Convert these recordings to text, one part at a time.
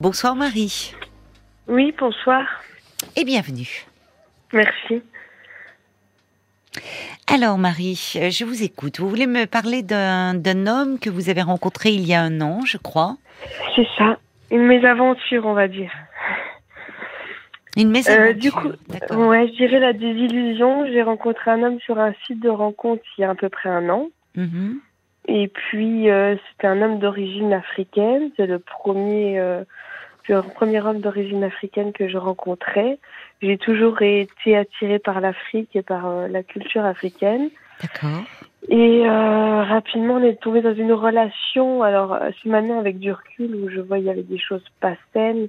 Bonsoir Marie. Oui, bonsoir. Et bienvenue. Merci. Alors Marie, je vous écoute. Vous voulez me parler d'un homme que vous avez rencontré il y a un an, je crois? C'est ça. Une mésaventure, on va dire. Une mésaventure. Euh, du coup, ouais, je dirais la désillusion. J'ai rencontré un homme sur un site de rencontre il y a à peu près un an. Mhm. Et puis, euh, c'était un homme d'origine africaine. C'est le premier, euh, le premier homme d'origine africaine que je rencontrais. J'ai toujours été attirée par l'Afrique et par euh, la culture africaine. D'accord. Et euh, rapidement, on est tombé dans une relation. Alors, euh, c'est maintenant avec du recul où je vois il y avait des choses pas saines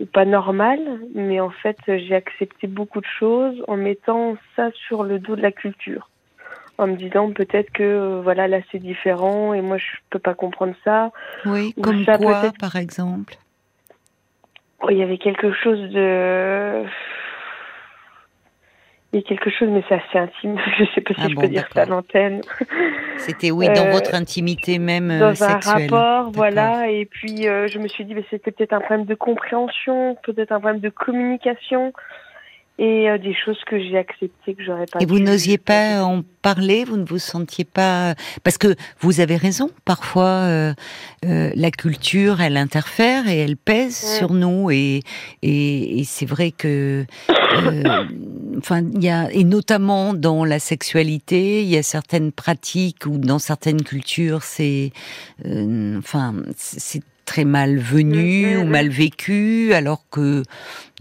ou pas normales, mais en fait, j'ai accepté beaucoup de choses en mettant ça sur le dos de la culture, en me disant peut-être que euh, voilà là c'est différent et moi je peux pas comprendre ça. Oui, Ou comme ça, quoi, par exemple Oh, il y avait quelque chose de il y a quelque chose, mais c'est assez intime. Je sais pas si Ah je bon, peux dire ça à l'antenne. C'était, oui, dans Euh, votre intimité même euh, dans un sexuelle. rapport, voilà. Et puis euh, je me suis dit, mais c'était peut-être un problème de compréhension, peut-être un problème de communication, et euh, des choses que j'ai acceptées que j'aurais pas. Et vous n'osiez pas en parler, vous ne vous sentiez pas parce que vous avez raison. Parfois, euh, euh, la culture, elle interfère et elle pèse Ouais. sur nous. Et et, et c'est vrai que, euh, enfin, il y a et notamment dans la sexualité, il y a certaines pratiques ou dans certaines cultures, c'est, enfin, c'est très mal venu Mhm, ou mhm. mal vécu, alors que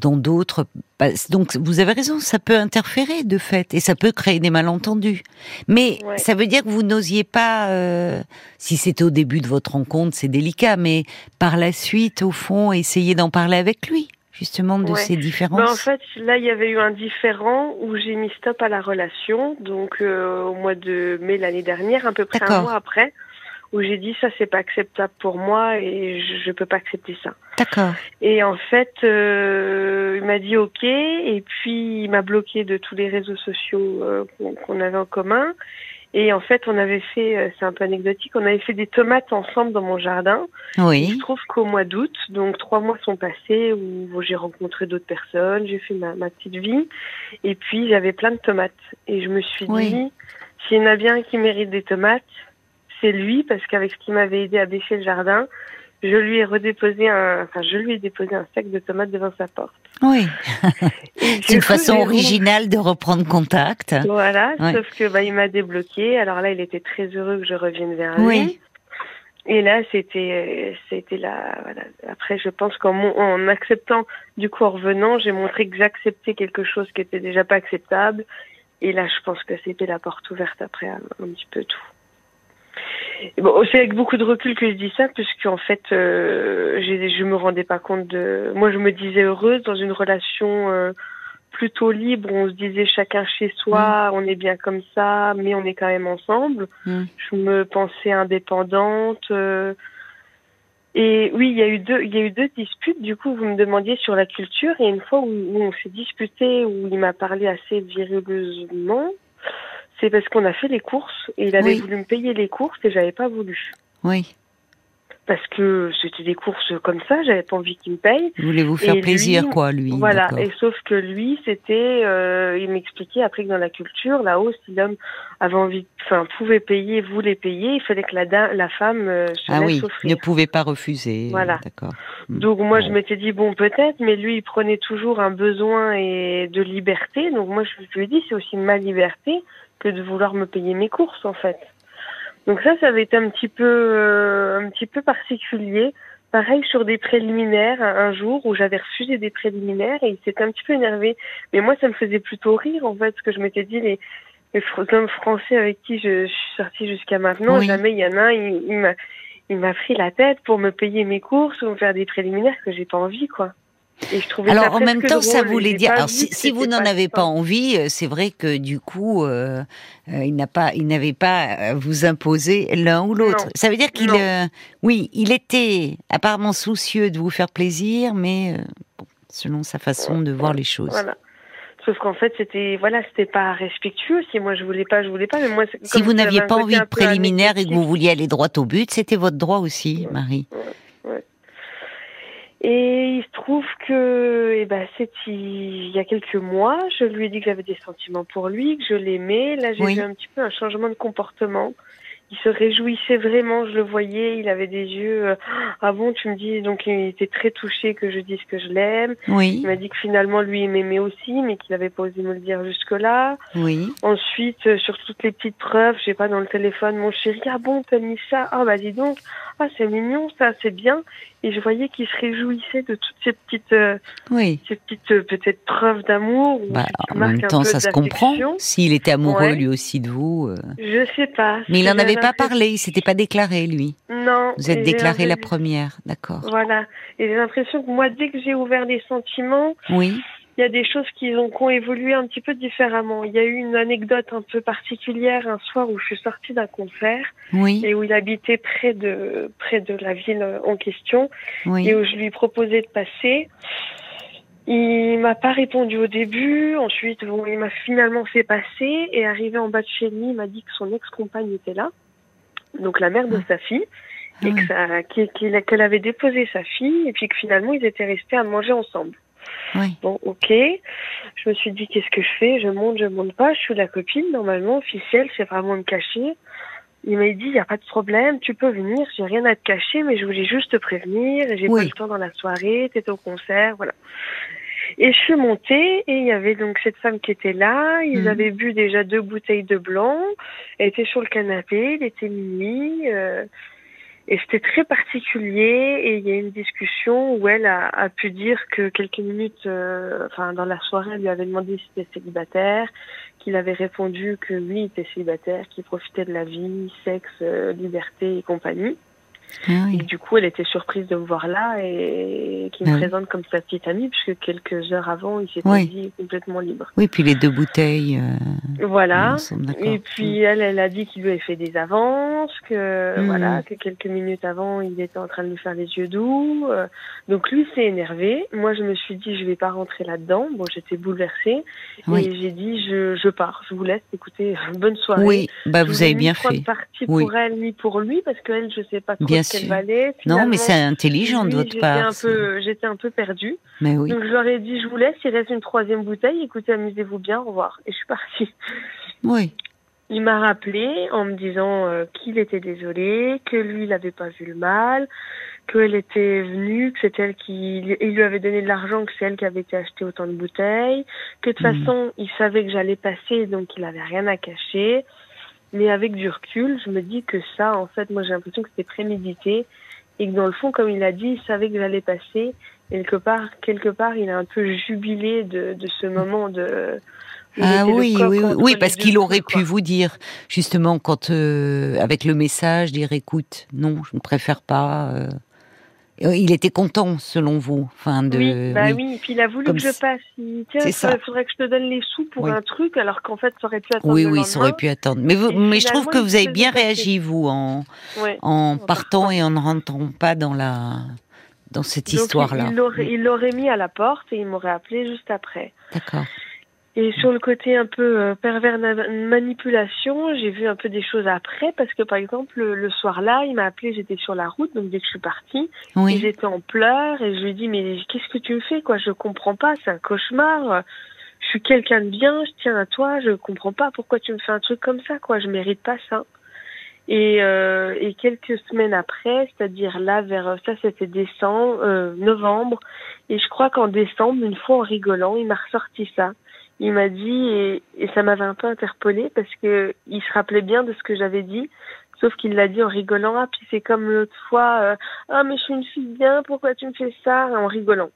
dans d'autres, bah, donc vous avez raison, ça peut interférer de fait et ça peut créer des malentendus. Mais Ouais. ça veut dire que vous n'osiez pas, euh, si c'était au début de votre rencontre, c'est délicat, mais par la suite, au fond, essayer d'en parler avec lui, justement, de Ouais. ces Ben, en différences. fait, là, il y avait eu un différent où j'ai mis stop à la relation, donc euh, au mois de mai l'année dernière, à peu près un mois après, où j'ai dit ça, c'est pas acceptable pour moi et je, je peux pas accepter ça. D'accord. Et en fait, euh, il m'a dit OK, et puis il m'a bloqué de tous les réseaux sociaux euh, qu'on avait en commun. Et en fait, on avait fait, euh, c'est un peu anecdotique, on avait fait des tomates ensemble dans mon jardin. Il Oui. se trouve qu'au mois d'août, donc trois mois sont passés où j'ai rencontré d'autres personnes, j'ai fait ma, ma petite vie, et puis j'avais plein de tomates. Et je me suis Oui. dit, s'il y en a bien qui mérite des tomates, c'est lui, parce qu'avec ce qui m'avait aidé à bêcher le jardin, je lui ai redéposé un, enfin, je lui ai déposé un sac de tomates devant sa porte. Oui. C'est une façon originale de reprendre contact. Voilà, Ouais. sauf que bah, il m'a débloqué. Alors là, il était très heureux que je revienne vers lui. Oui. Et là, c'était, c'était là. Voilà. Après, je pense qu'en en acceptant, du coup, en revenant, j'ai montré que j'acceptais quelque chose qui était déjà pas acceptable. Et là, je pense que c'était la porte ouverte après un, un petit peu tout. Bon, c'est avec beaucoup de recul que je dis ça, puisqu'en fait, euh, je me rendais pas compte de. Moi, je me disais heureuse dans une relation euh, plutôt libre. On se disait chacun chez soi, on est bien comme ça, mais on est quand même ensemble. Mm. Je me pensais indépendante. euh, et oui, il y a eu deux, il y a eu deux disputes. Du coup, vous me demandiez sur la culture. Et une fois où, où on s'est disputé, où il m'a parlé assez virileusement, c'est parce qu'on a fait les courses et il avait Oui. voulu me payer les courses et j'avais pas voulu. Oui. Parce que c'était des courses comme ça, j'avais pas envie qu'il me paye. Voulez-vous faire Et plaisir, lui, quoi, lui. Voilà, et sauf que lui, c'était, euh, il m'expliquait après que dans la culture, là-haut, si l'homme avait envie, enfin, pouvait payer, voulait payer, il fallait que la, la femme euh, se Ah laisse oui, offrir. ne pouvez pas refuser. Voilà. D'accord. Mm. Donc moi, je Bon. m'étais dit bon, peut-être, mais lui, il prenait toujours un besoin et de liberté. Donc moi, je je lui ai dit, c'est aussi ma liberté que de vouloir me payer mes courses, en fait. Donc ça, ça avait été un petit peu, euh, un petit peu particulier. Pareil sur des préliminaires, un, jour où j'avais refusé des préliminaires et il s'était un petit peu énervé. Mais moi, ça me faisait plutôt rire, en fait, parce que je m'étais dit, les, les hommes français avec qui je, je suis sortie jusqu'à maintenant, Oui. jamais il y en a un, il, il m'a, il m'a pris la tête pour me payer mes courses ou me faire des préliminaires que j'ai pas envie, quoi. Et je Alors en même temps, ça drôle, voulait dire. Alors si, vous n'en avez pas envie, euh, c'est vrai que du coup, euh, euh, il n'a pas, il n'avait pas à vous imposer l'un ou l'autre. Ça veut dire qu'il, euh, oui, il était apparemment soucieux de vous faire plaisir, mais bon, selon sa façon de voir les choses. Voilà. Sauf qu'en fait, c'était voilà, c'était pas respectueux. Si moi je voulais pas, je voulais pas. Mais moi, Si vous n'aviez pas envie de préliminaire et que vous vouliez aller droit au but, c'était votre droit aussi, Marie. Et il se trouve que, eh ben, c'est il y a quelques mois, je lui ai dit que j'avais des sentiments pour lui, que je l'aimais. Là, j'ai Oui. vu un petit peu un changement de comportement. Il se réjouissait vraiment, je le voyais, il avait des yeux. euh, ah bon, tu me dis, donc il était très touché que je dise que je l'aime. Oui, Il m'a dit que finalement lui il m'aimait aussi, mais qu'il n'avait pas osé me le dire jusque-là. oui. Ensuite, euh, sur toutes les petites preuves, je sais pas, dans le téléphone, mon chéri, ah bon, t'as mis ça? Ah bah dis donc, ah c'est mignon, ça, c'est bien. Et je voyais qu'il se réjouissait de toutes ces petites, euh, Oui. ces petites euh, peut-être preuves d'amour. ou Bah, en même temps, ça se comprend. S'il était amoureux Ouais. lui aussi de vous. euh. Je sais pas. Mais il n'en avait pas parlé, il s'était pas déclaré, lui. Non. Vous êtes et j'ai déclaré la première, d'accord. Voilà. Et j'ai l'impression que moi, dès que j'ai ouvert les sentiments, Oui, il y a des choses qui ont, qui ont évolué un petit peu différemment. Il y a eu une anecdote un peu particulière un soir où je suis sortie d'un concert oui, et où il habitait près de près de la ville en question oui. et où je lui proposais de passer. Il m'a pas répondu au début. Ensuite, bon, il m'a finalement fait passer et arrivé en bas de chez lui, il m'a dit que son ex-compagne était là, donc la mère de sa fille, Ah et que ça, qu'il- qu'elle avait déposé sa fille et puis que finalement ils étaient restés à manger ensemble. Oui. Bon, ok. Je me suis dit, qu'est-ce que je fais? Je monte, je monte pas. Je suis la copine, normalement, officielle, c'est vraiment me cacher. Il m'a dit, il n'y a pas de problème, tu peux venir, j'ai rien à te cacher, mais je voulais juste te prévenir, j'ai Oui. pas le temps dans la soirée, t'étais au concert, voilà. Et je suis montée, et il y avait donc cette femme qui était là, ils Mhm. avaient bu déjà deux bouteilles de blanc, elle était sur le canapé, il était minuit, euh, et c'était très particulier et il y a une discussion où elle a, pu dire que quelques minutes, euh, enfin dans la soirée, elle lui avait demandé s'il était célibataire, qu'il avait répondu que lui était célibataire, qu'il profitait de la vie, sexe, euh, liberté et compagnie. Ah Et du coup, elle était surprise de me voir là et qu'il me Ah oui. présente comme sa petite amie, puisque quelques heures avant, il s'était Oui. dit complètement libre. Oui, puis les deux bouteilles. euh, Voilà. Et puis elle, elle a dit qu'il lui avait fait des avances, que Mhm. voilà, que quelques minutes avant, il était en train de lui faire les yeux doux. euh, donc lui s'est énervé. Moi, je me suis dit, je vais pas rentrer là-dedans. Bon, j'étais bouleversée et j'ai dit, je, je pars, je vous laisse. Écoutez, bonne soirée. Oui, bah Je vous avez ni bien fait. Oui. pour elle ni pour lui parce qu'elle, je sais pas trop Bien ce qu'elle sûr. valait. Non, mais c'est intelligent de votre part. J'étais un peu perdue. Mais oui. Donc je leur ai dit, je vous laisse. Il reste une troisième bouteille. Écoutez, amusez-vous bien. Au revoir. Et je suis partie. Oui. Il m'a rappelé en me disant euh, qu'il était désolé, que lui, il n'avait pas vu le mal, qu'elle était venue, que c'est elle qui... Il lui avait donné de l'argent, que c'est elle qui avait été acheter autant de bouteilles, que de toute Mhm. façon, il savait que j'allais passer, donc il avait rien à cacher. Mais avec du recul, je me dis que ça, en fait, moi j'ai l'impression que c'était prémédité et que dans le fond, comme il a dit, il savait que j'allais passer. Et quelque part, quelque part, il a un peu jubilé de, de ce moment de... Ah oui, oui, oui, parce qu'il aurait quoi. pu vous dire, justement, quand euh, avec le message, dire écoute, non, je ne préfère pas. euh. Et Il était content, selon vous, enfin de. Oui, bah oui. oui. Puis il a voulu Comme que je passe. Il, tiens, il faudrait, faudrait que je te donne les sous pour Oui. un truc, alors qu'en fait, ça aurait pu attendre Oui, oui, ça aurait pu attendre. Mais, vous, Et mais je trouve que vous avez bien réagi, vous, en, Ouais. en En partant et en ne rentrant pas dans la dans cette histoire-là. Il l'aurait mis à la porte et il m'aurait appelé juste après. D'accord. Et sur le côté un peu euh, pervers manipulation, j'ai vu un peu des choses après parce que par exemple le, soir-là, il m'a appelé, j'étais sur la route, donc dès que je suis partie, Oui. j'étais en pleurs et je lui ai dit mais qu'est-ce que tu me fais quoi? Je comprends pas, c'est un cauchemar. Je suis quelqu'un de bien, je tiens à toi, je comprends pas pourquoi tu me fais un truc comme ça quoi, je mérite pas ça. Et, euh, et quelques semaines après, c'est-à-dire là vers ça c'était décembre, euh, novembre, et je crois qu'en décembre, une fois en rigolant, il m'a ressorti ça. Il m'a dit et, ça m'avait un peu interpellée parce que il se rappelait bien de ce que j'avais dit, sauf qu'il l'a dit en rigolant. Ah puis c'est comme l'autre fois, euh, ah mais je suis une fille bien, pourquoi tu me fais ça? En rigolant.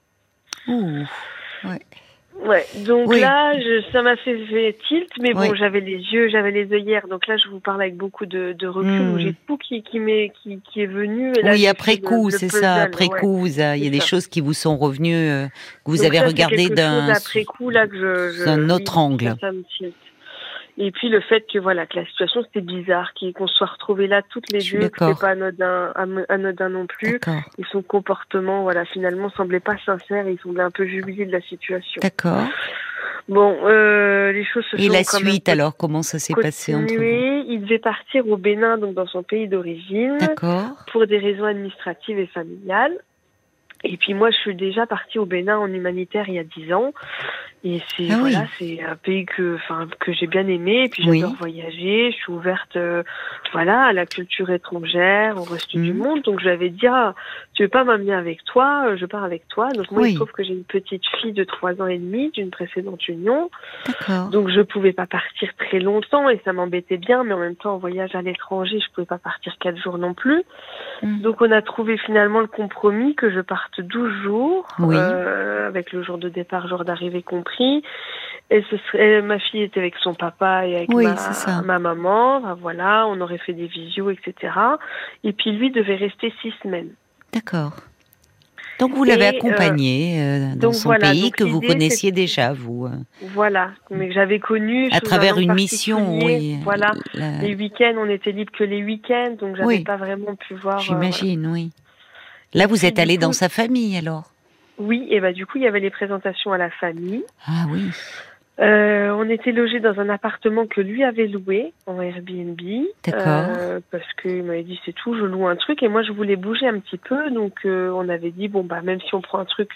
Donc Oui. là, je, ça m'a fait, fait tilt, mais bon, Oui. j'avais les yeux, j'avais les œillères, donc là, je vous parle avec beaucoup de, de recul, où j'ai tout qui, qui, m'est, qui, qui est venu. Et là, Oui, après coup, c'est ça. Après ouais. coup, il y a des ça. choses qui vous sont revenues, euh, que vous Donc avez ça, c'est regardé quelque d'un autre angle. ça me tilt. Et puis le fait que voilà que la situation c'était bizarre, qu'on se soit retrouvés là toutes les deux, que c'était pas anodin, anodin non plus. Et son comportement, voilà, finalement semblait pas sincère. Il semblait un peu jubilé de la situation. D'accord. Bon, euh, les choses se Et sont la quand même suite, alors, comment ça s'est passé entre vous. Il devait partir au Bénin, donc dans son pays d'origine, D'accord. pour des raisons administratives et familiales. Et puis moi, je suis déjà partie au Bénin en humanitaire il y a dix ans. Et c'est Ah oui. voilà, c'est un pays que, enfin, que j'ai bien aimé. Et puis j'adore Oui. voyager. Je suis ouverte, euh, voilà, à la culture étrangère, au reste du Mhm. monde. Donc je lui avais dit, ah, tu veux pas m'amener avec toi Euh, Je pars avec toi. Donc moi, Oui. il se trouve que j'ai une petite fille de trois ans et demi d'une précédente union. Donc je pouvais pas partir très longtemps et ça m'embêtait bien. Mais en même temps, en voyage à l'étranger, je pouvais pas partir quatre jours non plus. Mhm. Donc on a trouvé finalement le compromis que je parte 12 jours, Oui. euh, avec le jour de départ, jour d'arrivée compris. Et ce serait, ma fille était avec son papa et avec Oui, ma, maman. Ben voilà, on aurait fait des visios, etc. Et puis lui devait rester six semaines. D'accord. Donc vous l'avez Et, accompagné euh, dans donc son voilà, pays donc que vous connaissiez déjà, vous, euh, Voilà, mais que j'avais connu à un travers une mission, oui. Voilà, La- les week-ends, on était libre que les week-ends, donc j'avais Oui. pas vraiment pu voir. euh, J'imagine, oui. Là, vous êtes allé dans sa famille, alors? Oui, et bah du coup il y avait les présentations à la famille. Ah oui. Euh, on était logé dans un appartement que lui avait loué en Airbnb. D'accord. Euh, parce qu'il m'avait dit c'est tout, je loue un truc et moi je voulais bouger un petit peu, donc euh, on avait dit bon bah même si on prend un truc,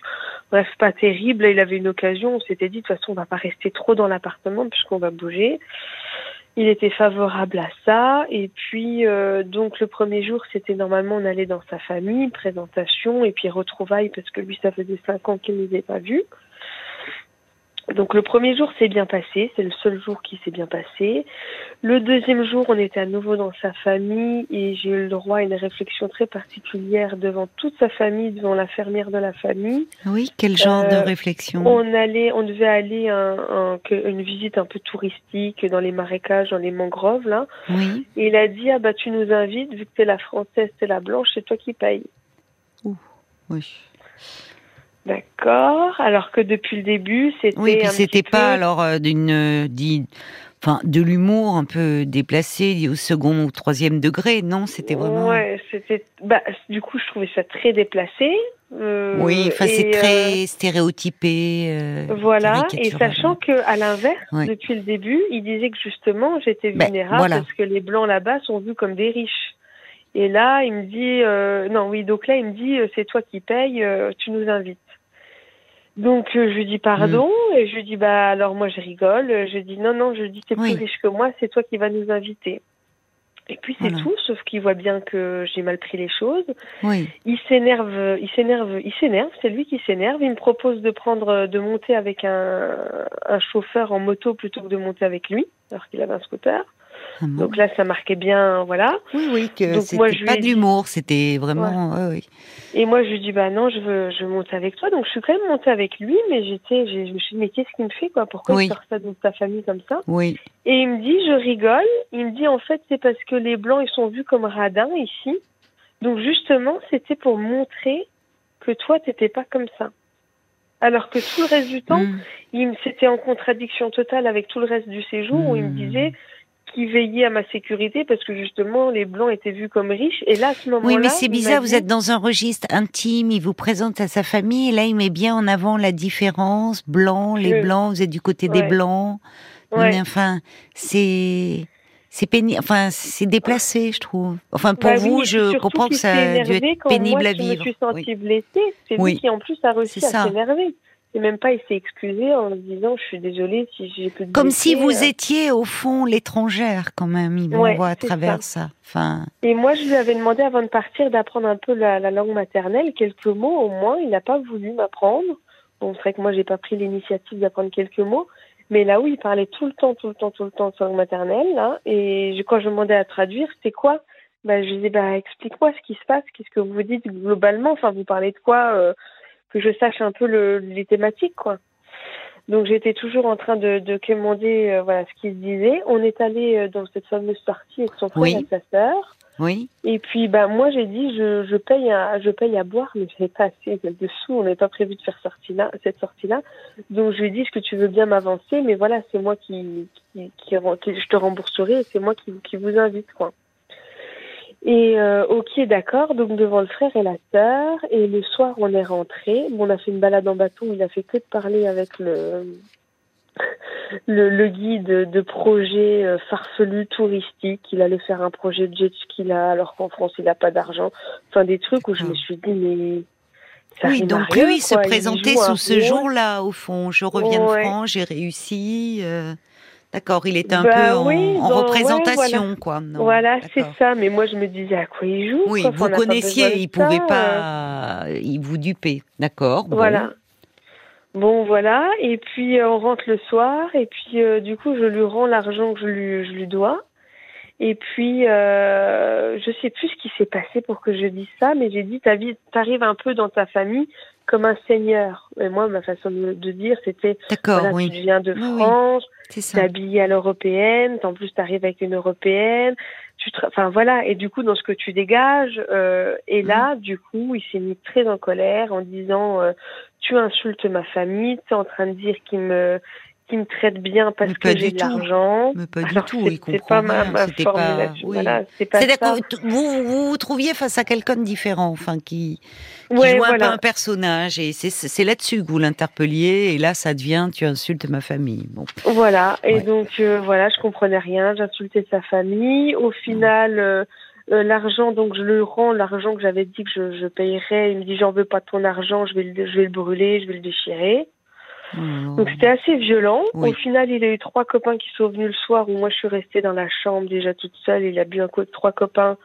bref pas terrible, là, il avait une occasion, on s'était dit de toute façon on va pas rester trop dans l'appartement puisqu'on va bouger. Il était favorable à ça et puis euh, donc le premier jour c'était normalement on allait dans sa famille, présentation et puis retrouvailles parce que lui ça faisait cinq ans qu'il ne les avait pas vus. Donc le premier jour s'est bien passé, c'est le seul jour qui s'est bien passé. Le deuxième jour, on était à nouveau dans sa famille et j'ai eu le droit à une réflexion très particulière devant toute sa famille, devant la fermière de la famille. Oui, quel genre de Euh, réflexion? On allait, on devait aller un- un- une visite un peu touristique dans les marécages, dans les mangroves là. Oui. Et il a dit ah bah tu nous invites vu que t'es la française, t'es la blanche, c'est toi qui paye. Oui. D'accord. Alors que depuis le début, c'était Oui, puis un c'était pas peu- alors euh, d'une euh, enfin de l'humour un peu déplacé dit au second ou troisième degré, non, c'était vraiment Ouais, c'était. Bah, du coup, je trouvais ça très déplacé. euh, Oui, enfin c'est et, très stéréotypé. voilà. Et sachant que, à l'inverse, Ouais. depuis le début, il disait que justement, j'étais Ben, vulnérable voilà. parce que les blancs là-bas sont vus comme des riches. Et là, il me dit, euh, non, oui, donc là, il me dit, euh, c'est toi qui payes, euh, tu nous invites. Donc euh, je lui dis pardon Mm. et je lui dis bah alors moi je rigole, je dis non non je dis t'es Oui. plus riche que moi c'est toi qui vas nous inviter. Et puis c'est Voilà. tout sauf qu'il voit bien que j'ai mal pris les choses. Oui. Il s'énerve, il s'énerve, il s'énerve, c'est lui qui s'énerve. Il me propose de prendre, de monter avec un, un chauffeur en moto plutôt que de monter avec lui, alors qu'il avait un scooter. Ah bon. Donc là, ça marquait bien, voilà. oui, oui, que c'était pas de l'humour, c'était vraiment. ouais, oui. Et moi, je lui dis, bah non, je veux, je veux monter avec toi. Donc je suis quand même montée avec lui, mais j'étais, je me suis dit, mais qu'est-ce qu'il me fait, quoi Pourquoi Oui. il sort ça de ta famille comme ça? Oui. Et il me dit, je rigole. Il me dit, en fait, c'est parce que les blancs, ils sont vus comme radins ici. Donc justement, c'était pour montrer que toi, t'étais pas comme ça. Alors que tout le reste du temps, Mm. il c'était en contradiction totale avec tout le reste du séjour où il me Hmm. disait qu'il veillait à ma sécurité parce que justement les blancs étaient vus comme riches et là à ce moment-là Oui, mais c'est bizarre, vous dit- êtes dans un registre intime, il vous présente à sa famille, et là il met bien en avant la différence, blanc, les Je- blancs, vous êtes du côté des Ouais. blancs. Non, Ouais. mais enfin, c'est c'est pénible, enfin c'est déplacé, je trouve. Enfin pour Bah vous, oui, je comprends que ça a dû être pénible moi, à je vivre. me suis Oui. sentie blessée. C'est Oui. lui qui en plus a réussi à s'énerver. Et même pas il s'est excusé en me disant je suis désolée si j'ai pu Comme si vous euh. étiez au fond l'étrangère quand même. Il Ouais, voit à travers ça. Enfin, Et moi, je lui avais demandé avant de partir d'apprendre un peu la, la langue maternelle, quelques mots au moins. Il n'a pas voulu m'apprendre. Bon, c'est vrai que moi, j'ai pas pris l'initiative d'apprendre quelques mots. Mais là où il parlait tout le temps, tout le temps, tout le temps sa langue maternelle, là, et je- quand je demandais à traduire, c'était quoi? Bah, Je lui disais, bah, explique-moi ce qui se passe, qu'est-ce que vous dites globalement, enfin, vous parlez de quoi, euh, que je sache un peu le, les thématiques, quoi. Donc j'étais toujours en train de, de commander euh, voilà ce qu'il se disait. On est allé euh, dans cette fameuse partie avec son frère Oui. et sa sœur. oui. Et puis bah moi j'ai dit je, je paye à, je paye à boire mais j'avais pas assez de sous, on n'avait pas prévu de faire sortie là, cette sortie là. Donc je lui ai dit est-ce que tu veux bien m'avancer? Mais voilà, c'est moi qui qui, qui- je te rembourserai et c'est moi qui qui vous invite quoi. Et euh, ok d'accord, donc devant le frère et la sœur et le soir on est rentré. Bon, on a fait une balade en où il a fait que de parler avec le le, le guide de projet euh, farfelu touristique. Il allait faire un projet de jet ski là, alors qu'en France il n'a pas d'argent. Enfin des trucs où je me suis dit mais oui, donc lui se présentait sous ce jour-là, au fond. Je reviens de France, j'ai réussi. Euh, d'accord, il était un bah peu en, représentation, quoi. voilà, c'est ça. Mais moi, je me disais à quoi il joue. Oui, vous connaissiez, il pouvait pas, il vous duper, d'accord. Voilà. Bon, voilà. Et puis, euh, on rentre le soir. Et puis, euh, du coup, je lui rends l'argent que je lui, je lui dois. Et puis, euh, je sais plus ce qui s'est passé pour que je dise ça, mais j'ai dit, t'arrives un peu dans ta famille comme un seigneur. Et moi, ma façon de, dire, c'était, voilà, oui. tu viens de France, tu es habillée à l'européenne, en plus, t'arrives avec une européenne. Tu enfin voilà, et du coup, dans ce que tu dégages, euh, et là, du coup, il s'est mis très en colère en disant, euh, tu insultes ma famille, tu es en train de dire qu'il me qui me traite bien parce que j'ai de l'argent. Mais pas du tout, il comprend pas ma, formulation. Voilà, c'est pas ça. vous, vous vous trouviez face à quelqu'un de différent, enfin qui, qui ouais, joue un peu un personnage et c'est là-dessus que vous l'interpelliez et là ça devient tu insultes ma famille. Bon. Voilà et donc euh, voilà, je comprenais rien, j'insultais sa famille. Au final. Euh, euh, l'argent, donc je le rends, l'argent que j'avais dit que je, je payerais. Il me dit j'en veux pas ton argent, je vais, le, je vais le brûler, je vais le déchirer. Oh. Donc c'était assez violent. Au final, il a eu trois copains qui sont venus le soir où moi je suis restée dans la chambre déjà toute seule. Il a bu un coup de trois copains.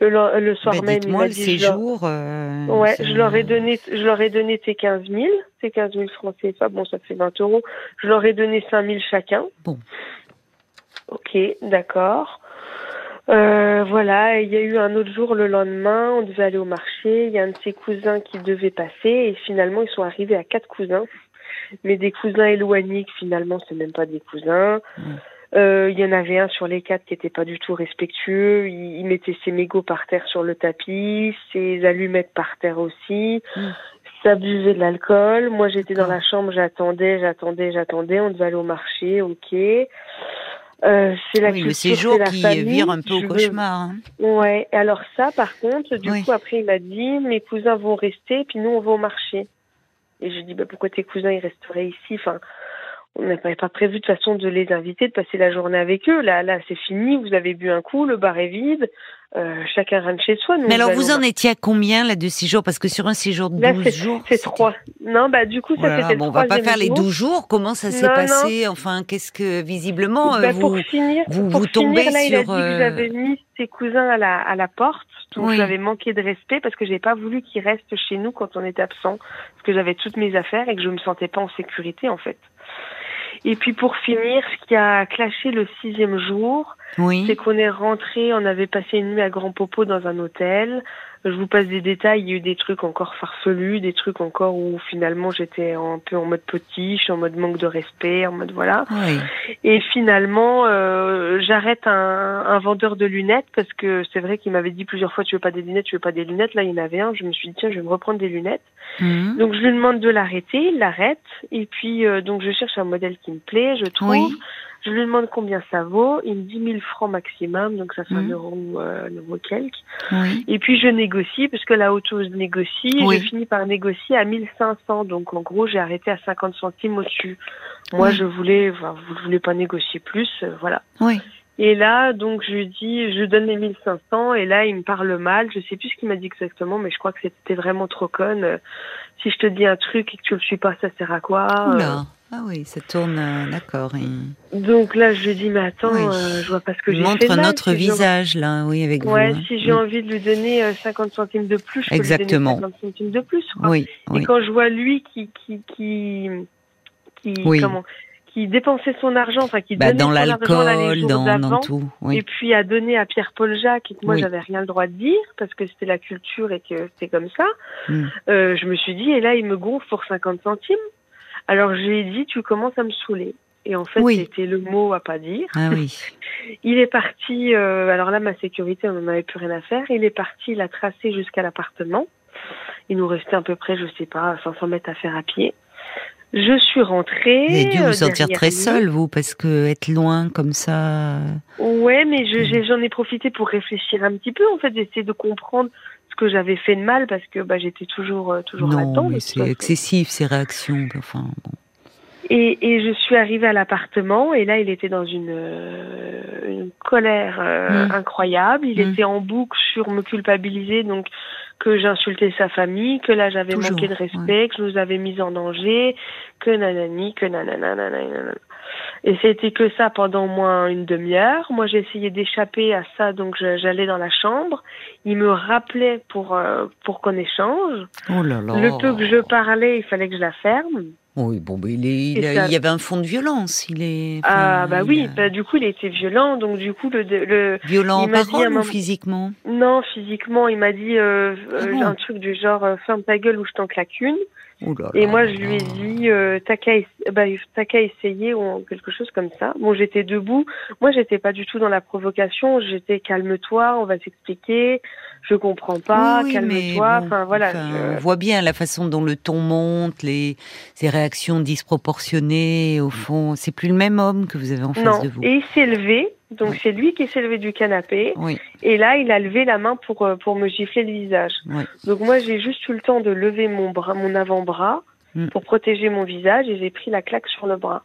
Le, le soir ben, même, il m'a dit. Le séjour, euh, ouais, je leur ai donné, je leur ai donné tes 15 000, tes 15 000 francs CFA. Bon, ça fait 20 euros. Je leur ai donné 5 000 chacun. Bon. Ok, d'accord. Euh, voilà, il y a eu un autre jour le lendemain, on devait aller au marché, il y a un de ses cousins qui devait passer et finalement ils sont arrivés à quatre cousins mais des cousins éloignés finalement c'est même pas des cousins. Euh, il y en avait un sur les quatre qui était pas du tout respectueux. Il, mettait ses mégots par terre sur le tapis, ses allumettes par terre aussi. Ça buvait de l'alcool. Moi, j'étais dans la chambre, j'attendais, j'attendais, j'attendais. On devait aller au marché, ok. Euh, c'est la oui, le séjour qui vire un peu au cauchemar. Hein. Ouais. Alors ça, par contre, du coup, après, il m'a dit, mes cousins vont rester, puis nous, on va au marché. Et je dis, bah, pourquoi tes cousins, ils resteraient ici? Enfin, on n'avait pas prévu de façon de les inviter, de passer la journée avec eux. Là, là, c'est fini. Vous avez bu un coup, le bar est vide. Euh, chacun rentre chez soi. Mais alors, vous en étiez à combien là de six jours? Parce que sur un séjour de 12 jours, c'est trois. Non, bah du coup, ça c'était bon, On va pas faire les 12 jours. Comment ça s'est passé? Enfin, qu'est-ce que visiblement bah, vous, pour finir, vous, vous tombez là, sur. Il a dit que euh, j'avais mis ses cousins à la à la porte. Donc j'avais manqué de respect parce que j'ai pas voulu qu'ils restent chez nous quand on était absent, parce que j'avais toutes mes affaires et que je me sentais pas en sécurité en fait. Et puis pour finir, ce qui a clashé le sixième jour, c'est qu'on est rentré, on avait passé une nuit à Grand Popo dans un hôtel. Je vous passe des détails, il y a eu des trucs encore farfelus, des trucs encore où finalement j'étais un peu en mode potiche, en mode manque de respect, en mode voilà. Et finalement, euh, j'arrête un, un, vendeur de lunettes parce que c'est vrai qu'il m'avait dit plusieurs fois tu veux pas des lunettes, tu veux pas des lunettes. Là, il y en avait un, je me suis dit tiens, je vais me reprendre des lunettes. Mhm. Donc je lui demande de l'arrêter, il l'arrête et puis euh, donc je cherche un modèle qui me plaît, je trouve. Je lui demande combien ça vaut. Il me dit 1000 francs maximum, donc ça fait un mmh. euro, euh, euro quelques. Et puis je négocie, parce que la auto je négocie. Je finis par négocier à 1500. Donc en gros, j'ai arrêté à 50 centimes au-dessus. Moi, je voulais, enfin, vous ne voulez pas négocier plus, euh, voilà. Oui. Et là, donc, je lui dis, je donne les 1500, et là, il me parle mal. Je sais plus ce qu'il m'a dit exactement, mais je crois que c'était vraiment trop conne. Euh, si je te dis un truc et que tu le suis pas, ça sert à quoi ah oui, ça tourne, euh, d'accord. Donc là, je lui dis, mais attends, euh, je vois pas ce que j'ai fait. Montre notre visage, là, oui, avec vous. Ouais, hein. si j'ai mm. envie de lui donner 50 euh, centimes de plus, je Exactement. peux lui donner 50 centimes de plus. Quoi. Oui, Et quand je vois lui qui, qui, qui, qui comment, qui dépensait son argent, enfin qui bah, donnait dans l'alcool, dans, dans, tout, oui. et puis a donné à Pierre-Paul Jacques et que moi j'avais rien le droit de dire parce que c'était la culture et que c'était comme ça. Mm. Euh, je me suis dit et là il me gonfle pour 50 centimes. Alors je lui ai dit, tu commences à me saouler. Et en fait, c'était le mot à pas dire. Ah oui. il est parti, euh, alors là, ma sécurité, on n'en avait plus rien à faire. Il est parti, il a tracé jusqu'à l'appartement. Il nous restait à peu près, je sais pas, 500 mètres à faire à pied. Je suis rentrée. Vous avez dû vous euh, sentir très seule, vous, parce que être loin comme ça. Ouais, mais j'en ai profité pour réfléchir un petit peu. En fait, j'essaie de comprendre que j'avais fait de mal parce que bah, j'étais toujours euh, toujours non, mais c'est excessif ces réactions. Enfin, et, et, je suis arrivée à l'appartement et là il était dans une, euh, une colère euh, mmh. incroyable. Il mmh. était en boucle sur me culpabiliser donc que j'insultais sa famille, que là j'avais manqué de respect, que je nous avais mis en danger, que nanani, que nanana, nanana. Et c'était que ça pendant au moins une demi-heure. Moi, j'ai essayé d'échapper à ça, donc j'allais dans la chambre. Il me rappelait pour euh, pour qu'on échange. Oh là là. Le peu que je parlais, il fallait que je la ferme. Oui, bon, ben, il, est- il ça- y avait un fond de violence. Il est. Ah bah oui, a- bah, du coup il était violent, donc du coup le, le Violent en il m'a dit à un parole ou physiquement? Non physiquement il m'a dit euh, euh, Ah bon un truc du genre euh, ferme ta gueule ou je t'en claque une. Là Et là moi, là je lui ai dit, euh, t'as qu'à ess- bah, t'as qu'à essayer ou quelque chose comme ça. Bon, j'étais debout. Moi, j'étais pas du tout dans la provocation. J'étais calme-toi, on va s'expliquer. Je comprends pas, Oui, calme-toi. bon, enfin, voilà. enfin, je- On voit bien la façon dont le ton monte, les, ces réactions disproportionnées. Au fond, c'est plus le même homme que vous avez en face Non. de vous. Et il s'est levé. Donc, c'est lui qui s'est levé du canapé. Oui, Et là, il a levé la main pour, euh, pour me gifler le visage. oui. Donc, moi, j'ai juste eu le temps de lever mon bras, mon avant-bras Mm. pour protéger mon visage et j'ai pris la claque sur le bras.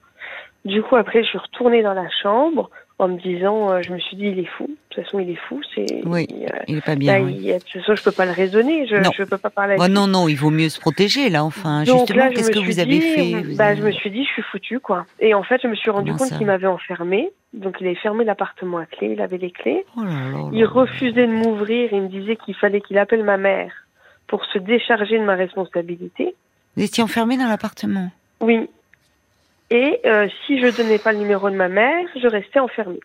Du coup, après, je suis retournée dans la chambre en me disant, euh, je me suis dit, il est fou. De toute façon, il est fou. C'est, Oui, il, euh, Il est pas bah, bien. oui. il- de toute façon, je peux pas le raisonner. Je, je peux pas parler. Avec lui. non, non, il vaut mieux se protéger là. Enfin, Donc justement, qu'est-ce me que vous avez fait bah, avez- je me suis dit, je suis foutue, quoi. Et en fait, je me suis rendu Comment compte qu'il m'avait enfermée. Donc, il avait fermé l'appartement à clé. Il avait les clés. Oh là là Il refusait de m'ouvrir. Il me disait qu'il fallait qu'il appelle ma mère pour se décharger de ma responsabilité. Vous étiez enfermé dans l'appartement? Oui. Et euh, si je donnais pas le numéro de ma mère, je restais enfermée.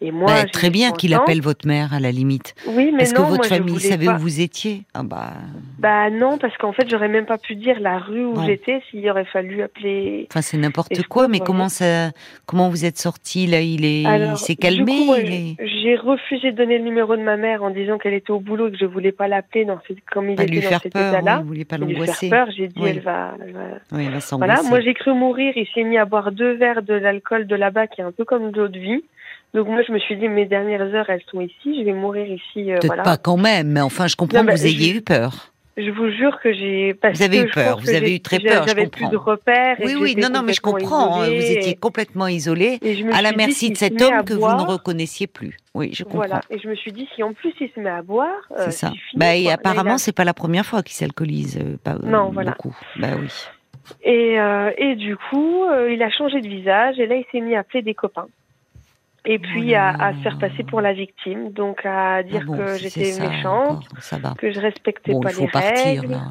Et moi, Bah, j'ai très bien qu'il appelle votre mère à la limite. Oui, mais Est-ce que votre moi, famille savait pas. où vous étiez? Ah bah. Bah non, parce qu'en fait, j'aurais même pas pu dire la rue où j'étais s'il aurait fallu appeler. Enfin, c'est n'importe quoi, mais comment ça, comment vous êtes sorti? Là Il est, il Alors, s'est du calmé. il est... J'ai refusé de donner le numéro de ma mère en disant qu'elle était au boulot et que je voulais pas l'appeler dans cette, comme il Pas était lui dans faire cet peur. état-là. oui, voulez pas Et lui faire l'angoisser. peur, j'ai dit Oui. elle va, elle va- Oui, elle va. Voilà, moi j'ai cru mourir, il s'est mis à boire deux verres de l'alcool de là-bas qui est un peu comme de l'eau de vie. Donc moi je me suis dit mes dernières heures elles sont ici, je vais mourir ici. euh, Peut-être voilà. pas quand même, mais enfin, je comprends Non, que bah, vous ayez eu peur. Je vous jure que j'ai Vous avez eu peur, vous avez eu très peur, je J'avais plus comprends. de repères. Oui, oui, non, non, mais je comprends. hein, isolée Vous étiez complètement isolé à la merci de cet homme que vous ne reconnaissiez plus. Oui, je comprends. Voilà, et je me suis dit si en plus il se met à boire, euh, C'est ça. fini, bah, et apparemment, a- c'est pas la première fois qu'il s'alcoolise. euh, pas, euh, Non, voilà. Beaucoup. Bah oui. Et, euh, et du coup, euh, il a changé de visage et là, il s'est mis à appeler des copains. Et puis là à, se faire passer pour la victime, donc à dire Ah bon, que j'étais méchante, ça va. que je respectais Bon, pas il faut les partir règles. là.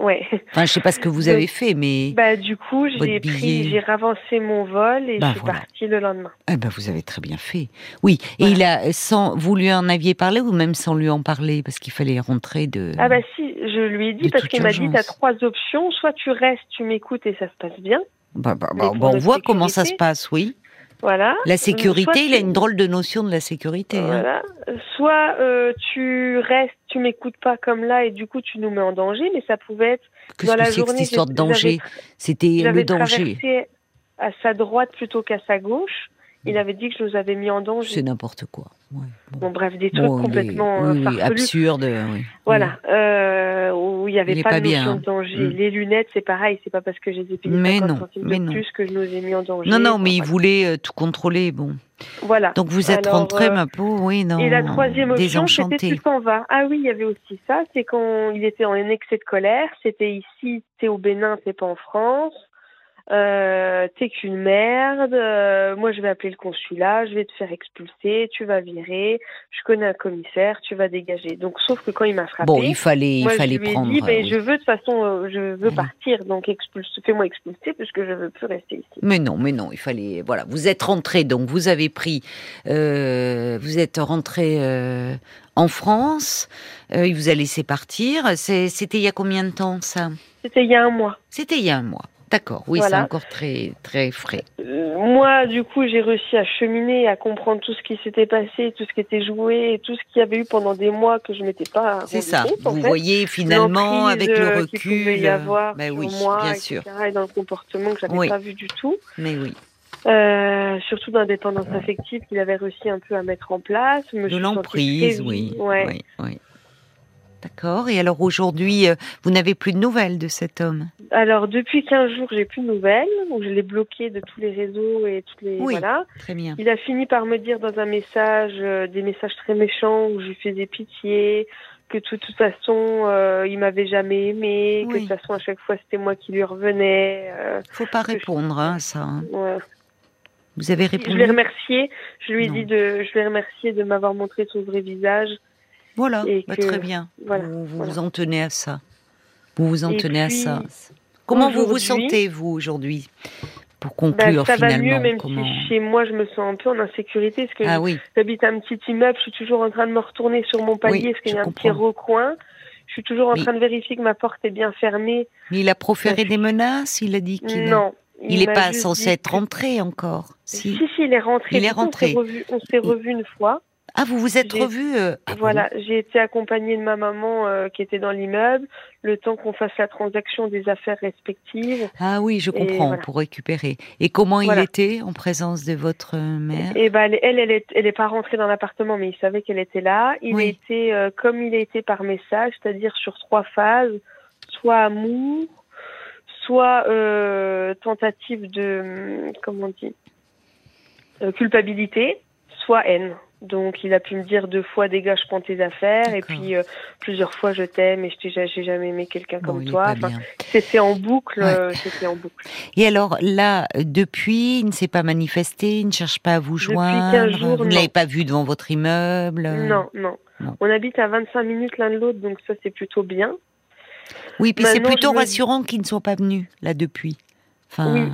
Ouais. Enfin, je sais pas ce que vous Donc, avez fait, mais Bah du coup, j'ai pris, j'ai ravancé mon vol et Bah, je suis voilà. partie le lendemain. eh ben, vous avez très bien fait. Oui, et il a sans vous lui en aviez parlé ou même sans lui en parler? Parce qu'il fallait rentrer de. Ah bah si, je lui ai dit parce qu'il m'a dit t'as trois options, soit tu restes, tu m'écoutes et ça se passe bien, Bah, bah, bah, bah, on voit comment ça se passe, oui. Voilà. La Soit sécurité, il a une drôle de notion de la sécurité. hein. Voilà. Soit euh, tu restes, tu m'écoutes pas comme là et du coup tu nous mets en danger, mais ça pouvait être Qu'est-ce dans que la que journée. cette histoire de danger? C'était le danger. traversé à sa droite plutôt qu'à sa gauche. Il avait dit que je nous avais mis en danger. C'est n'importe quoi. Ouais, bon. Bon, bref, des trucs Bon, complètement euh, oui, farfelus. absurde. oui. Voilà, euh, où il n'y avait Il pas, de notion bien, de danger. Mm. Les lunettes, c'est pareil, c'est pas parce que j'ai payé Mais 50 non, centimes mais de non. plus que je nous ai mis en danger. Non, non, mais il voulait euh, tout contrôler. Bon. Voilà. Donc vous êtes Alors, rentré, euh, ma peau, oui, non. Et la troisième option, c'était désenchanté. tu t'en vas. Ah oui, il y avait aussi ça, c'est quand il était en excès de colère, c'était ici, t'es au Bénin, t'es pas en France, euh, t'es qu'une merde, euh, moi je vais appeler le consulat, je vais te faire expulser, tu vas virer, je connais un commissaire, tu vas dégager. Donc sauf que quand il m'a frappé, Bon, il fallait, il moi fallait je lui ai prendre. dit, euh, oui. je veux de toute façon, euh, je veux Oui. partir, donc expulse, fais-moi expulser parce que je veux plus rester ici. Mais non, mais non, il fallait. Voilà, vous êtes rentré, donc vous avez pris. euh, vous êtes rentré en France. euh, il vous a laissé partir. C'était il y a combien de temps ça? C'était il y a un mois. C'était il y a un mois. D'accord. Oui, Voilà. c'est encore très très frais. Euh, moi, du coup, j'ai réussi à cheminer, à comprendre tout ce qui s'était passé, tout ce qui était joué, et tout ce qu'il y avait eu pendant des mois que je m'étais pas C'est ça. compte, en Vous fait. voyez finalement avec le euh, recul. qu'il pouvait y euh, avoir ben sur oui, moi, bien etc., sûr. et dans le comportement que j'avais Oui. pas vu du tout. Mais oui. Euh, surtout dans la dépendance affective qu'il avait réussi un peu à mettre en place. Je me De l'emprise, très- oui. Ouais. oui, oui. D'accord. Et alors aujourd'hui, euh, vous n'avez plus de nouvelles de cet homme? Alors, depuis 15 jours, j'ai plus de nouvelles. Donc, je l'ai bloqué de tous les réseaux et toutes les. Oui. Voilà. Très bien. Il a fini par me dire dans un message euh, des messages très méchants où je lui faisais pitié, que de toute façon, euh, il m'avait jamais aimé, que de toute façon, à chaque fois, c'était moi qui lui revenais. Euh, Faut pas répondre à hein, ça. Hein. Vous avez répondu. Je l'ai remercié. Je lui ai dit de, je l'ai remercié de m'avoir montré son vrai visage. Voilà, bah, très bien. vous vous en tenez à ça. Vous vous en tenez à ça. Comment vous vous sentez, vous, aujourd'hui pour conclure bah, ça va mieux, même si chez moi je me sens un peu en insécurité, parce que ah, oui. j'habite un petit immeuble, je suis toujours en train de me retourner sur mon palier, parce qu'il y a un petit recoin. Je suis toujours en train de vérifier que ma porte est bien fermée. Mais il a proféré des menaces Il a dit qu'il... Non. Il n'est pas censé être rentré encore. Si. si, il est rentré. Il est rentré. On s'est revu, revu, une fois. Ah, vous vous êtes revus euh, ah Voilà, j'ai été accompagnée de ma maman euh, qui était dans l'immeuble, le temps qu'on fasse la transaction des affaires respectives. Ah oui, je comprends, pour récupérer. Et comment il était en présence de votre mère? Et ben, elle, elle, est, elle est pas rentrée dans l'appartement, mais il savait qu'elle était là. Il était euh, comme il a été par message, c'est-à-dire sur trois phases, soit amour, soit tentative de, comment on dit, culpabilité, soit haine. Donc il a pu me dire deux fois dégage prends tes affaires et puis euh, plusieurs fois je t'aime et je t'ai j'ai jamais aimé quelqu'un comme toi. c'était en boucle, euh, c'était en boucle. Et alors là depuis il ne s'est pas manifesté, il ne cherche pas à vous joindre. Jours, vous ne l'avez pas vu devant votre immeuble? Non, non, On habite à 25 minutes l'un de l'autre donc ça c'est plutôt bien. Oui, puis c'est plutôt rassurant qu'ils ne soient pas venus là depuis. Enfin, oui.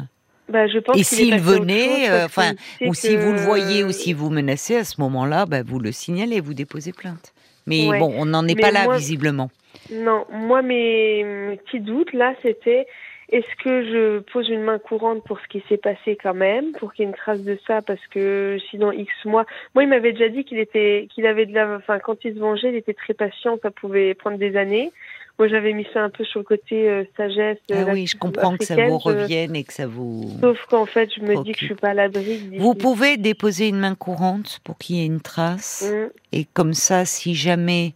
Bah, je pense et s'il venait, euh, enfin, ou si vous le voyez ou si vous menacez, à ce moment-là, bah, vous le signalez, vous déposez plainte. Mais bon, on n'en est pas là, visiblement. Non, moi, mes, petits doutes, là, c'était est-ce que je pose une main courante pour ce qui s'est passé quand même, pour qu'il y ait une trace de ça, parce que sinon X mois, moi il m'avait déjà dit qu'il était, qu'il avait de la, enfin quand il se vengeait, il était très patient, ça pouvait prendre des années. Moi, j'avais mis ça un peu sur le côté euh, sagesse. Ah oui, je comprends que ça vous revienne et que ça vous. Sauf qu'en fait, je me dis que je suis pas à l'abri. Vous pouvez déposer une main courante pour qu'il y ait une trace. Mm. Et comme ça, si jamais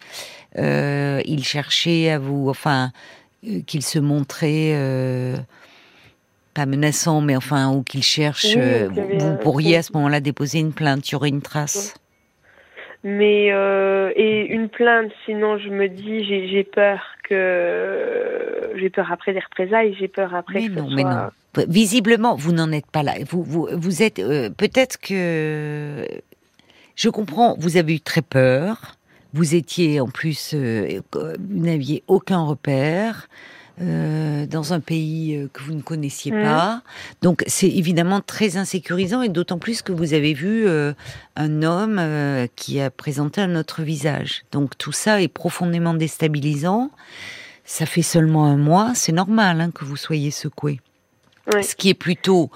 euh, il cherchait à vous, enfin, euh, qu'il se montrait euh, pas menaçant, mais enfin, ou qu'il cherche, vous, pourriez à ce moment-là déposer une plainte. Il y aurait une trace. Mais et une plainte, sinon je me dis j'ai peur que j'ai peur après des représailles, j'ai peur après que non, mais non. Visiblement, vous n'en êtes pas là. Vous, vous, vous êtes euh, peut-être que je comprends. Vous avez eu très peur. Vous étiez en plus, euh, vous n'aviez aucun repère. Euh, dans un pays que vous ne connaissiez mmh. pas. Donc c'est évidemment très insécurisant et d'autant plus que vous avez vu un homme qui a présenté un autre visage. Donc tout ça est profondément déstabilisant. Ça fait seulement un mois, c'est normal hein, que vous soyez secoué. Ce qui est plutôt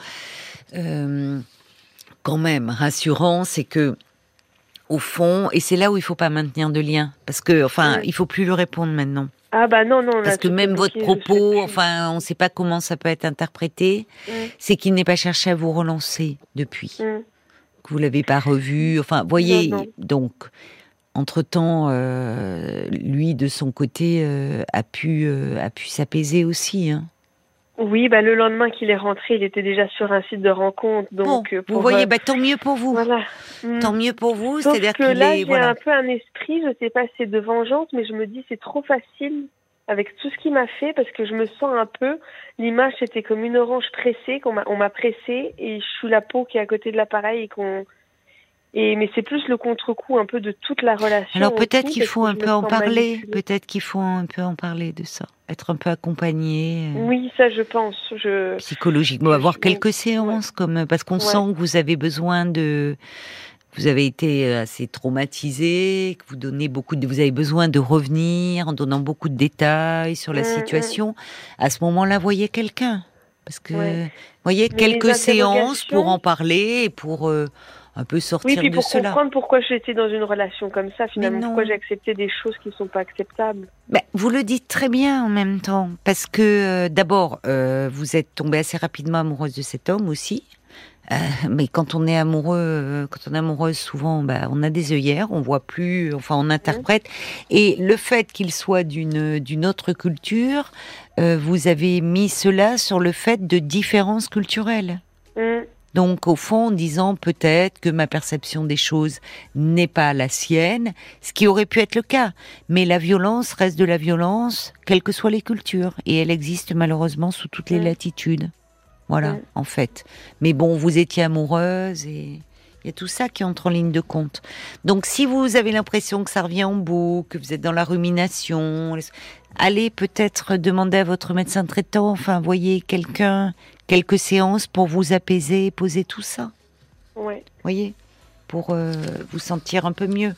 euh, quand même rassurant, c'est que au fond, et c'est là où il faut pas maintenir de lien, parce que enfin, il faut plus le répondre maintenant. Ah bah non non. Parce que même votre propos, enfin, on ne sait pas comment ça peut être interprété. C'est qu'il n'est pas cherché à vous relancer depuis, que vous l'avez pas revu. Enfin, voyez, donc entre-temps, euh, lui, de son côté, euh, a pu, a pu s'apaiser aussi. Hein. Oui, bah, le lendemain qu'il est rentré, il était déjà sur un site de rencontre. Donc, euh, vous voyez, euh, bah, tant mieux pour vous. Voilà. Tant mieux pour vous. C'est-à-dire que là, j'ai un peu un esprit, je sais pas si c'est de vengeance, mais je me dis c'est trop facile avec tout ce qu'il m'a fait parce que je me sens un peu. L'image c'était comme une orange pressée qu'on m'a, on m'a pressée et je suis la peau qui est à côté de l'appareil et qu'on et mais c'est plus le contre-coup un peu de toute la relation. Alors peut-être qu'il faut un peu en parler. Peut-être qu'il faut un peu en parler de ça. Être un peu accompagné. Euh, oui, ça je pense. Je... Psychologiquement, avoir quelques séances comme parce qu'on sent que vous avez besoin de. Vous avez été assez traumatisé, que vous donnez beaucoup de, vous avez besoin de revenir en donnant beaucoup de détails sur la mm, mm. situation. À ce moment-là, voyez quelqu'un, parce que voyez quelques séances pour en parler et pour euh, un peu sortir oui, puis de pour comprendre pourquoi j'étais dans une relation comme ça, finalement, pourquoi j'ai accepté des choses qui ne sont pas acceptables. Ben, vous le dites très bien en même temps, parce que euh, d'abord, euh, vous êtes tombée assez rapidement amoureuse de cet homme aussi. Euh, mais quand on est amoureux, quand on est amoureuse, souvent, bah, on a des œillères, on voit plus, enfin, on interprète. Et le fait qu'il soit d'une d'une autre culture, vous avez mis cela sur le fait de différences culturelles. Mmh. Donc au fond, en disant peut-être que ma perception des choses n'est pas la sienne, ce qui aurait pu être le cas. Mais la violence reste de la violence, quelles que soient les cultures, et elle existe malheureusement sous toutes les latitudes. Voilà, en fait. Mais bon, vous étiez amoureuse et il y a tout ça qui entre en ligne de compte. Donc, si vous avez l'impression que ça revient en boucle, que vous êtes dans la rumination, allez peut-être demander à votre médecin traitant, enfin, voyez quelqu'un, quelques séances pour vous apaiser, poser tout ça. Oui. Voyez, pour euh, vous sentir un peu mieux.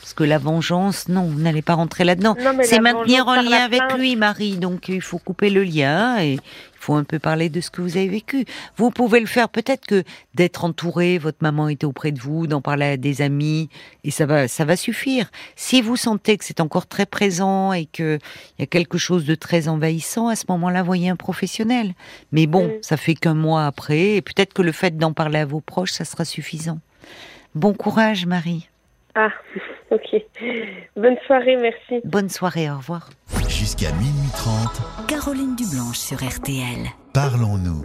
Parce que la vengeance, non, vous n'allez pas rentrer là-dedans. C'est maintenir un lien avec lui, Marie. Donc il faut couper le lien et faut un peu parler de ce que vous avez vécu. Vous pouvez le faire peut-être que d'être entouré, votre maman était auprès de vous, d'en parler à des amis et ça va, ça va suffire. Si vous sentez que c'est encore très présent et que il y a quelque chose de très envahissant, à ce moment-là, voyez un professionnel. Mais bon, mm. ça fait qu'un mois après et peut-être que le fait d'en parler à vos proches, ça sera suffisant. Bon courage, Marie. Ah, ok. Bonne soirée, merci. Bonne soirée, au revoir. Jusqu'à minuit 30. Caroline Dublanche sur RTL. Parlons-nous.